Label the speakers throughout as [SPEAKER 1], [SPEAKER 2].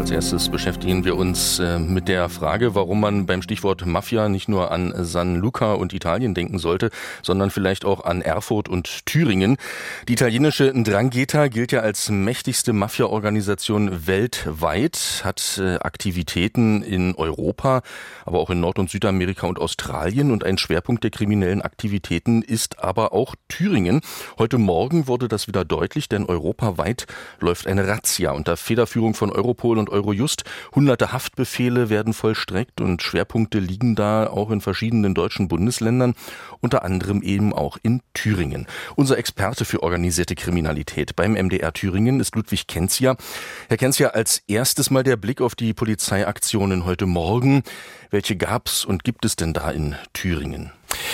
[SPEAKER 1] Als erstes beschäftigen wir uns äh, mit der Frage, warum man beim Stichwort Mafia nicht nur an San Luca und Italien denken sollte, sondern vielleicht auch an Erfurt und Thüringen. Die italienische Ndrangheta gilt ja als mächtigste Mafia-Organisation weltweit, hat äh, Aktivitäten in Europa, aber auch in Nord- und Südamerika und Australien und ein Schwerpunkt der kriminellen Aktivitäten ist aber auch Thüringen. Heute Morgen wurde das wieder deutlich, denn europaweit läuft eine Razzia unter Federführung von Europol und Eurojust. Hunderte Haftbefehle werden vollstreckt und Schwerpunkte liegen da auch in verschiedenen deutschen Bundesländern, unter anderem eben auch in Thüringen. Unser Experte für organisierte Kriminalität beim MDR Thüringen ist Ludwig Kenzia. Herr Kenzia, als erstes mal der Blick auf die Polizeiaktionen heute Morgen. Welche gab's und gibt es denn da in Thüringen?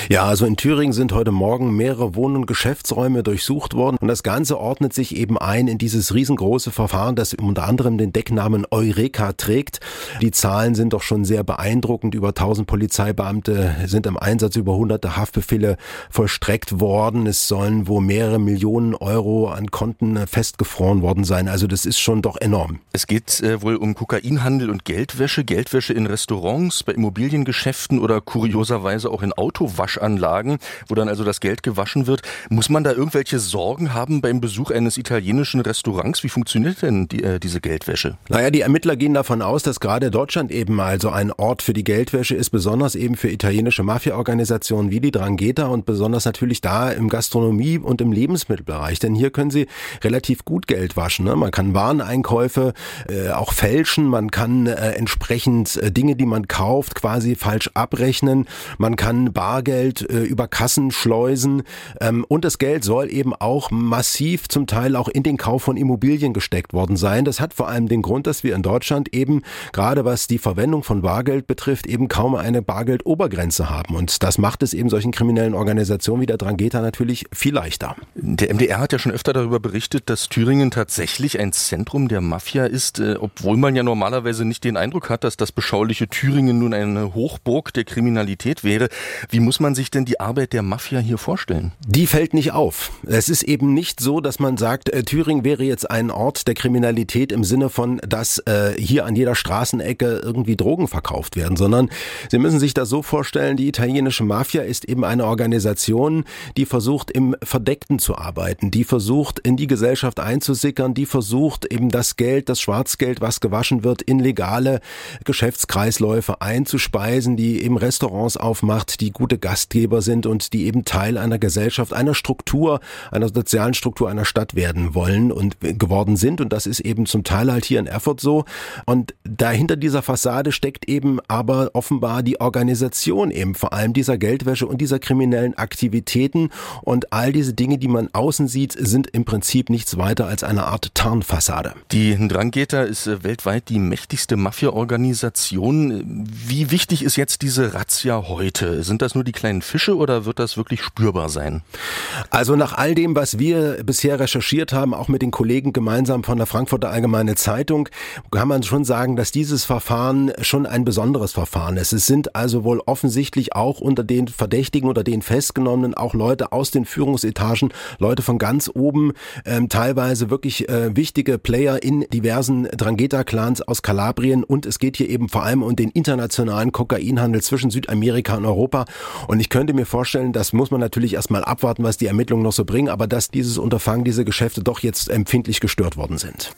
[SPEAKER 2] Ja, also in Thüringen sind heute Morgen mehrere Wohn- und Geschäftsräume durchsucht worden und das Ganze ordnet sich eben ein in dieses riesengroße Verfahren, das unter anderem den Decknamen Eureka trägt. Die Zahlen sind doch schon sehr beeindruckend. Über 1000 Polizeibeamte sind im Einsatz, über hunderte Haftbefehle vollstreckt worden. Es sollen wohl mehrere Millionen Euro an Konten festgefroren worden sein. Also das ist schon doch enorm.
[SPEAKER 1] Es geht äh, wohl um Kokainhandel und Geldwäsche, Geldwäsche in Restaurants, bei Immobiliengeschäften oder kurioserweise auch in Autos Autowaschanlagen, wo dann also das Geld gewaschen wird. Muss man da irgendwelche Sorgen haben beim Besuch eines italienischen Restaurants? Wie funktioniert denn die, äh, diese Geldwäsche?
[SPEAKER 2] Naja, die Ermittler gehen davon aus, dass gerade Deutschland eben also ein Ort für die Geldwäsche ist, besonders eben für italienische Mafia-Organisationen wie die Drangheta und besonders natürlich da im Gastronomie- und im Lebensmittelbereich. Denn hier können sie relativ gut Geld waschen. Ne? Man kann Wareneinkäufe äh, auch fälschen, man kann äh, entsprechend äh, Dinge, die man kauft, quasi falsch abrechnen. Man kann Bar Bargeld äh, über Kassen schleusen ähm, und das Geld soll eben auch massiv zum Teil auch in den Kauf von Immobilien gesteckt worden sein. Das hat vor allem den Grund, dass wir in Deutschland eben gerade was die Verwendung von Bargeld betrifft, eben kaum eine Bargeldobergrenze haben und das macht es eben solchen kriminellen Organisationen wie der Drangheta natürlich viel leichter.
[SPEAKER 1] Der MDR hat ja schon öfter darüber berichtet, dass Thüringen tatsächlich ein Zentrum der Mafia ist, äh, obwohl man ja normalerweise nicht den Eindruck hat, dass das beschauliche Thüringen nun eine Hochburg der Kriminalität wäre. Wie muss man sich denn die Arbeit der Mafia hier vorstellen?
[SPEAKER 2] Die fällt nicht auf. Es ist eben nicht so, dass man sagt, äh, Thüringen wäre jetzt ein Ort der Kriminalität im Sinne von, dass äh, hier an jeder Straßenecke irgendwie Drogen verkauft werden, sondern Sie müssen sich das so vorstellen, die italienische Mafia ist eben eine Organisation, die versucht im Verdeckten zu arbeiten, die versucht in die Gesellschaft einzusickern, die versucht eben das Geld, das Schwarzgeld, was gewaschen wird, in legale Geschäftskreisläufe einzuspeisen, die eben Restaurants aufmacht, die gute gute Gastgeber sind und die eben Teil einer Gesellschaft, einer Struktur, einer sozialen Struktur einer Stadt werden wollen und geworden sind. Und das ist eben zum Teil halt hier in Erfurt so. Und dahinter dieser Fassade steckt eben aber offenbar die Organisation eben vor allem dieser Geldwäsche und dieser kriminellen Aktivitäten. Und all diese Dinge, die man außen sieht, sind im Prinzip nichts weiter als eine Art Tarnfassade.
[SPEAKER 1] Die Ndrangheta ist äh, weltweit die mächtigste Mafia-Organisation. Wie wichtig ist jetzt diese Razzia heute? Sind das nur die kleinen Fische oder wird das wirklich spürbar sein?
[SPEAKER 2] Also nach all dem, was wir bisher recherchiert haben, auch mit den Kollegen gemeinsam von der Frankfurter Allgemeine Zeitung, kann man schon sagen, dass dieses Verfahren schon ein besonderes Verfahren ist. Es sind also wohl offensichtlich auch unter den Verdächtigen oder den Festgenommenen auch Leute aus den Führungsetagen, Leute von ganz oben, ähm, teilweise wirklich äh, wichtige Player in diversen Drangheta-Clans aus Kalabrien und es geht hier eben vor allem um den internationalen Kokainhandel zwischen Südamerika und Europa und ich könnte mir vorstellen, das muss man natürlich erstmal abwarten, was die Ermittlungen noch so bringen, aber dass dieses Unterfangen, diese Geschäfte doch jetzt empfindlich gestört worden sind.